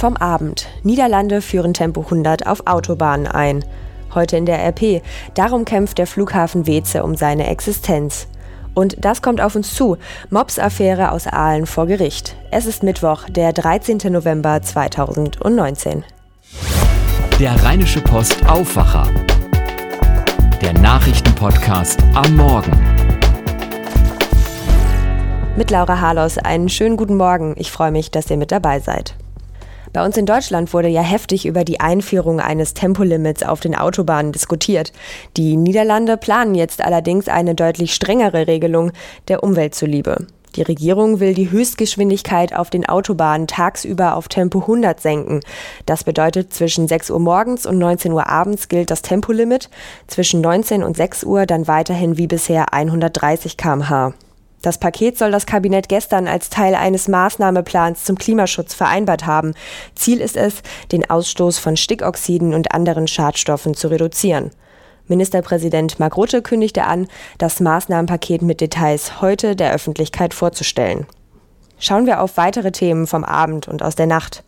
Vom Abend. Niederlande führen Tempo 100 auf Autobahnen ein. Heute in der RP. Darum kämpft der Flughafen Weze um seine Existenz. Und das kommt auf uns zu. Mobs-Affäre aus Aalen vor Gericht. Es ist Mittwoch, der 13. November 2019. Der Rheinische Post Aufwacher. Der Nachrichtenpodcast am Morgen. Mit Laura Harlos einen schönen guten Morgen. Ich freue mich, dass ihr mit dabei seid. Bei uns in Deutschland wurde ja heftig über die Einführung eines Tempolimits auf den Autobahnen diskutiert. Die Niederlande planen jetzt allerdings eine deutlich strengere Regelung der Umwelt zuliebe. Die Regierung will die Höchstgeschwindigkeit auf den Autobahnen tagsüber auf Tempo 100 senken. Das bedeutet, zwischen 6 Uhr morgens und 19 Uhr abends gilt das Tempolimit, zwischen 19 und 6 Uhr dann weiterhin wie bisher 130 km/h. Das Paket soll das Kabinett gestern als Teil eines Maßnahmeplans zum Klimaschutz vereinbart haben. Ziel ist es, den Ausstoß von Stickoxiden und anderen Schadstoffen zu reduzieren. Ministerpräsident Mark Rutte kündigte an, das Maßnahmenpaket mit Details heute der Öffentlichkeit vorzustellen. Schauen wir auf weitere Themen vom Abend und aus der Nacht.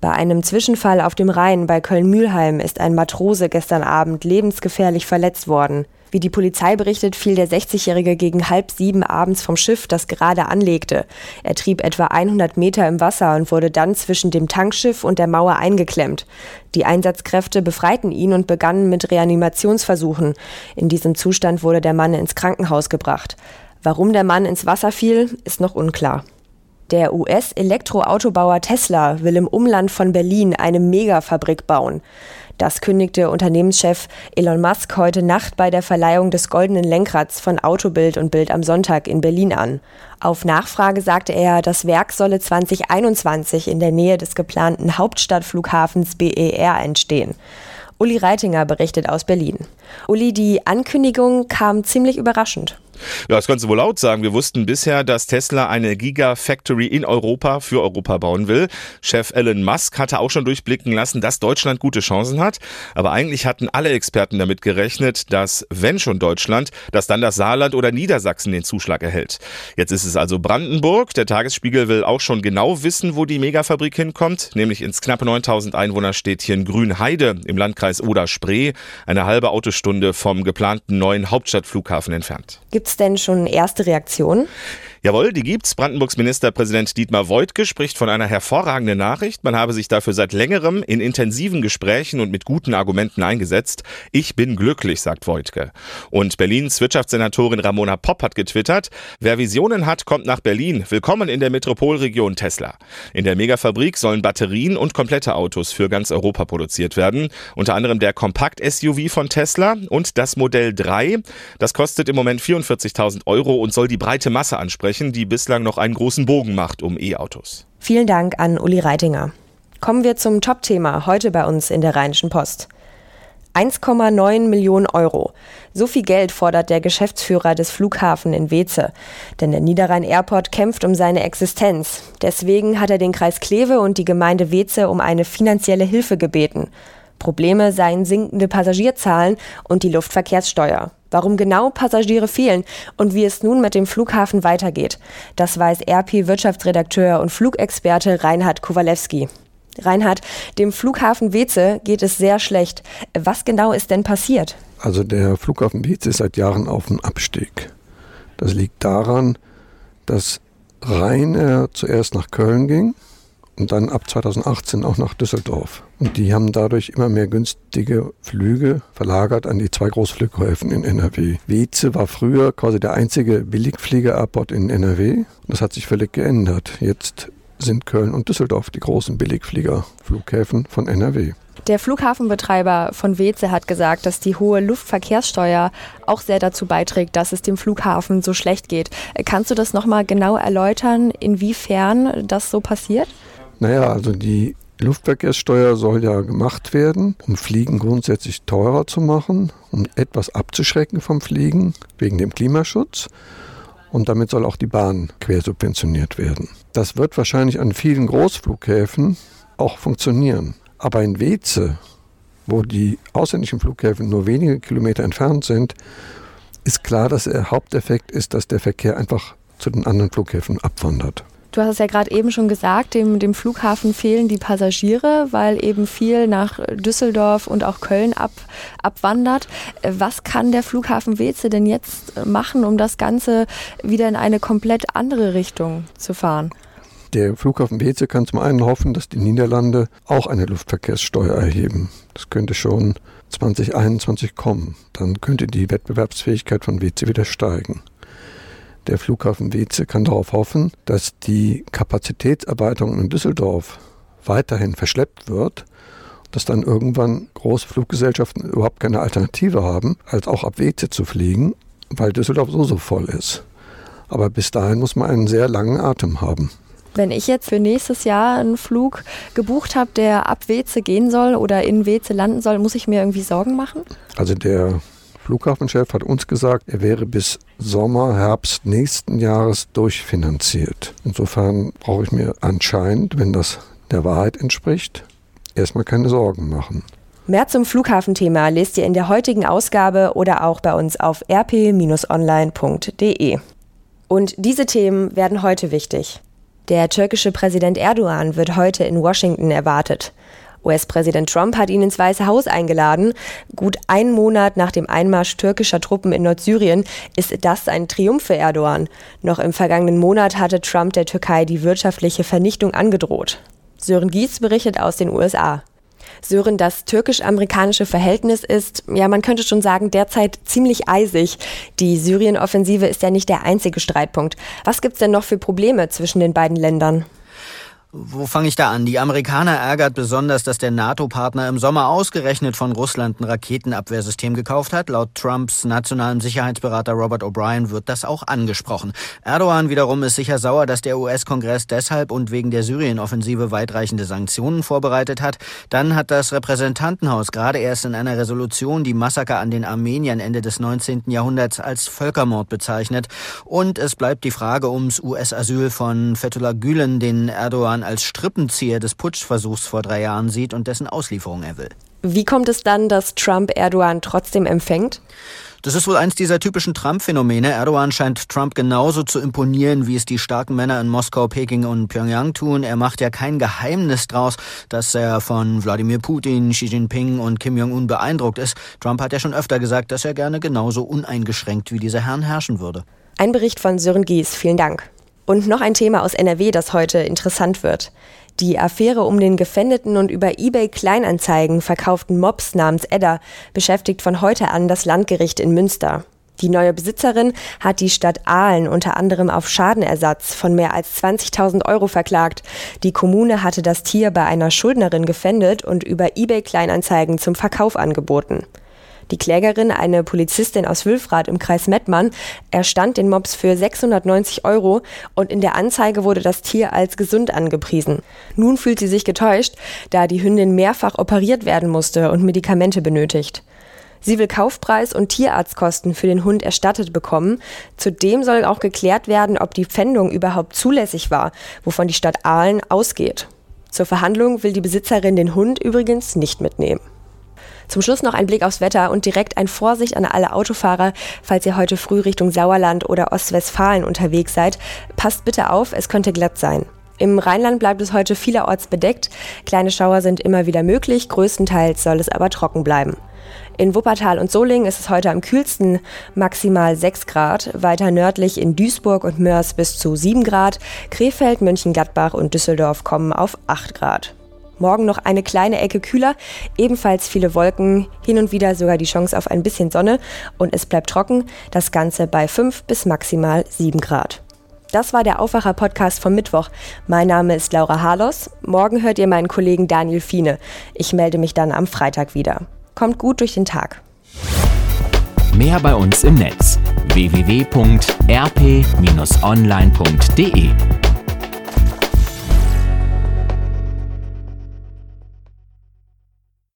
Bei einem Zwischenfall auf dem Rhein bei Köln-Mühlheim ist ein Matrose gestern Abend lebensgefährlich verletzt worden. Wie die Polizei berichtet, fiel der 60-Jährige gegen halb sieben abends vom Schiff, das gerade anlegte. Er trieb etwa 100 Meter im Wasser und wurde dann zwischen dem Tankschiff und der Mauer eingeklemmt. Die Einsatzkräfte befreiten ihn und begannen mit Reanimationsversuchen. In diesem Zustand wurde der Mann ins Krankenhaus gebracht. Warum der Mann ins Wasser fiel, ist noch unklar. Der US-Elektroautobauer Tesla will im Umland von Berlin eine Megafabrik bauen. Das kündigte Unternehmenschef Elon Musk heute Nacht bei der Verleihung des Goldenen Lenkrads von Autobild und Bild am Sonntag in Berlin an. Auf Nachfrage sagte er, das Werk solle 2021 in der Nähe des geplanten Hauptstadtflughafens BER entstehen. Uli Reitinger berichtet aus Berlin. Uli, die Ankündigung kam ziemlich überraschend. Ja, das kannst du wohl laut sagen. Wir wussten bisher, dass Tesla eine Gigafactory in Europa für Europa bauen will. Chef Elon Musk hatte auch schon durchblicken lassen, dass Deutschland gute Chancen hat. Aber eigentlich hatten alle Experten damit gerechnet, dass, wenn schon Deutschland, dass dann das Saarland oder Niedersachsen den Zuschlag erhält. Jetzt ist es also Brandenburg. Der Tagesspiegel will auch schon genau wissen, wo die Megafabrik hinkommt, nämlich ins knapp 9000 Einwohnerstädtchen Grünheide im Landkreis Oder-Spree, eine halbe Autostunde vom geplanten neuen Hauptstadtflughafen entfernt. Gibt es denn schon erste Reaktionen? Jawohl, die gibt's. Brandenburgs Ministerpräsident Dietmar Woidke spricht von einer hervorragenden Nachricht. Man habe sich dafür seit längerem in intensiven Gesprächen und mit guten Argumenten eingesetzt. Ich bin glücklich, sagt Woidke. Und Berlins Wirtschaftssenatorin Ramona Popp hat getwittert, wer Visionen hat, kommt nach Berlin. Willkommen in der Metropolregion Tesla. In der Megafabrik sollen Batterien und komplette Autos für ganz Europa produziert werden. Unter anderem der Kompakt-SUV von Tesla und das Modell 3. Das kostet im Moment 44.000 Euro und soll die breite Masse ansprechen sprechen, die bislang noch einen großen Bogen macht um E-Autos. Vielen Dank an Uli Reitinger. Kommen wir zum Top-Thema heute bei uns in der Rheinischen Post. 1,9 Millionen Euro. So viel Geld fordert der Geschäftsführer des Flughafen in Weze. Denn der Niederrhein Airport kämpft um seine Existenz. Deswegen hat er den Kreis Kleve und die Gemeinde Weze um eine finanzielle Hilfe gebeten. Probleme seien sinkende Passagierzahlen und die Luftverkehrssteuer. Warum genau Passagiere fehlen und wie es nun mit dem Flughafen weitergeht, das weiß RP-Wirtschaftsredakteur und Flugexperte Reinhard Kowalewski. Reinhard, dem Flughafen Weze geht es sehr schlecht. Was genau ist denn passiert? Also der Flughafen Weze ist seit Jahren auf dem Abstieg. Das liegt daran, dass Rainer zuerst nach Köln ging und dann ab 2018 auch nach Düsseldorf. Und die haben dadurch immer mehr günstige Flüge verlagert an die zwei Großflughäfen in NRW. Weze war früher quasi der einzige Billigflieger-Airport in NRW. Das hat sich völlig geändert. Jetzt sind Köln und Düsseldorf die großen Billigfliegerflughäfen von NRW. Der Flughafenbetreiber von Weze hat gesagt, dass die hohe Luftverkehrssteuer auch sehr dazu beiträgt, dass es dem Flughafen so schlecht geht. Kannst du das nochmal genau erläutern, inwiefern das so passiert? Naja, also die Luftverkehrssteuer soll ja gemacht werden, um Fliegen grundsätzlich teurer zu machen, um etwas abzuschrecken vom Fliegen wegen dem Klimaschutz. Und damit soll auch die Bahn quersubventioniert werden. Das wird wahrscheinlich an vielen Großflughäfen auch funktionieren. Aber in Weze, wo die ausländischen Flughäfen nur wenige Kilometer entfernt sind, ist klar, dass der Haupteffekt ist, dass der Verkehr einfach zu den anderen Flughäfen abwandert. Du hast es ja gerade eben schon gesagt, dem, dem Flughafen fehlen die Passagiere, weil eben viel nach Düsseldorf und auch Köln ab, abwandert. Was kann der Flughafen Weze denn jetzt machen, um das Ganze wieder in eine komplett andere Richtung zu fahren? Der Flughafen Weze kann zum einen hoffen, dass die Niederlande auch eine Luftverkehrssteuer erheben. Das könnte schon 2021 kommen. Dann könnte die Wettbewerbsfähigkeit von Weze wieder steigen. Der Flughafen Weze kann darauf hoffen, dass die Kapazitätserweiterung in Düsseldorf weiterhin verschleppt wird, dass dann irgendwann große Fluggesellschaften überhaupt keine Alternative haben, als auch ab Weze zu fliegen, weil Düsseldorf so so voll ist. Aber bis dahin muss man einen sehr langen Atem haben. Wenn ich jetzt für nächstes Jahr einen Flug gebucht habe, der ab Weze gehen soll oder in Weze landen soll, muss ich mir irgendwie Sorgen machen? Also der Flughafenchef hat uns gesagt, er wäre bis Sommer, Herbst nächsten Jahres durchfinanziert. Insofern brauche ich mir anscheinend, wenn das der Wahrheit entspricht, erstmal keine Sorgen machen. Mehr zum Flughafenthema lest ihr in der heutigen Ausgabe oder auch bei uns auf rp-online.de. Und diese Themen werden heute wichtig. Der türkische Präsident Erdogan wird heute in Washington erwartet. US-Präsident Trump hat ihn ins Weiße Haus eingeladen. Gut einen Monat nach dem Einmarsch türkischer Truppen in Nordsyrien ist das ein Triumph für Erdogan. Noch im vergangenen Monat hatte Trump der Türkei die wirtschaftliche Vernichtung angedroht. Sören Gies berichtet aus den USA. Sören, das türkisch-amerikanische Verhältnis ist, ja, man könnte schon sagen, derzeit ziemlich eisig. Die Syrien-Offensive ist ja nicht der einzige Streitpunkt. Was gibt's denn noch für Probleme zwischen den beiden Ländern? Wo fange ich da an? Die Amerikaner ärgert besonders, dass der NATO-Partner im Sommer ausgerechnet von Russland ein Raketenabwehrsystem gekauft hat. Laut Trumps nationalem Sicherheitsberater Robert O'Brien wird das auch angesprochen. Erdogan wiederum ist sicher sauer, dass der US-Kongress deshalb und wegen der Syrien-Offensive weitreichende Sanktionen vorbereitet hat. Dann hat das Repräsentantenhaus gerade erst in einer Resolution die Massaker an den Armeniern Ende des 19. Jahrhunderts als Völkermord bezeichnet. Und es bleibt die Frage ums US-Asyl von Fethullah Gülen, den Erdogan Erdogan als Strippenzieher des Putschversuchs vor drei Jahren sieht und dessen Auslieferung er will. Wie kommt es dann, dass Trump Erdogan trotzdem empfängt? Das ist wohl eins dieser typischen Trump-Phänomene. Erdogan scheint Trump genauso zu imponieren, wie es die starken Männer in Moskau, Peking und Pyongyang tun. Er macht ja kein Geheimnis draus, dass er von Wladimir Putin, Xi Jinping und Kim Jong-un beeindruckt ist. Trump hat ja schon öfter gesagt, dass er gerne genauso uneingeschränkt wie diese Herren herrschen würde. Ein Bericht von Sören Gies. Vielen Dank. Und noch ein Thema aus NRW, das heute interessant wird. Die Affäre um den gefändeten und über eBay Kleinanzeigen verkauften Mops namens Edda beschäftigt von heute an das Landgericht in Münster. Die neue Besitzerin hat die Stadt Aalen unter anderem auf Schadenersatz von mehr als 20.000 Euro verklagt. Die Kommune hatte das Tier bei einer Schuldnerin gefändet und über eBay Kleinanzeigen zum Verkauf angeboten. Die Klägerin, eine Polizistin aus Wülfrath im Kreis Mettmann, erstand den Mops für 690 Euro und in der Anzeige wurde das Tier als gesund angepriesen. Nun fühlt sie sich getäuscht, da die Hündin mehrfach operiert werden musste und Medikamente benötigt. Sie will Kaufpreis und Tierarztkosten für den Hund erstattet bekommen. Zudem soll auch geklärt werden, ob die Pfändung überhaupt zulässig war, wovon die Stadt Aalen ausgeht. Zur Verhandlung will die Besitzerin den Hund übrigens nicht mitnehmen. Zum Schluss noch ein Blick aufs Wetter und direkt ein Vorsicht an alle Autofahrer, falls ihr heute früh Richtung Sauerland oder Ostwestfalen unterwegs seid. Passt bitte auf, es könnte glatt sein. Im Rheinland bleibt es heute vielerorts bedeckt. Kleine Schauer sind immer wieder möglich, größtenteils soll es aber trocken bleiben. In Wuppertal und Solingen ist es heute am kühlsten, maximal 6 Grad. Weiter nördlich in Duisburg und Mörs bis zu 7 Grad. Krefeld, Mönchengladbach und Düsseldorf kommen auf 8 Grad. Morgen noch eine kleine Ecke kühler, ebenfalls viele Wolken, hin und wieder sogar die Chance auf ein bisschen Sonne und es bleibt trocken, das Ganze bei 5 bis maximal 7 Grad. Das war der Aufwacher-Podcast vom Mittwoch. Mein Name ist Laura Harlos. Morgen hört ihr meinen Kollegen Daniel Fiene. Ich melde mich dann am Freitag wieder. Kommt gut durch den Tag. Mehr bei uns im Netz www.rp-online.de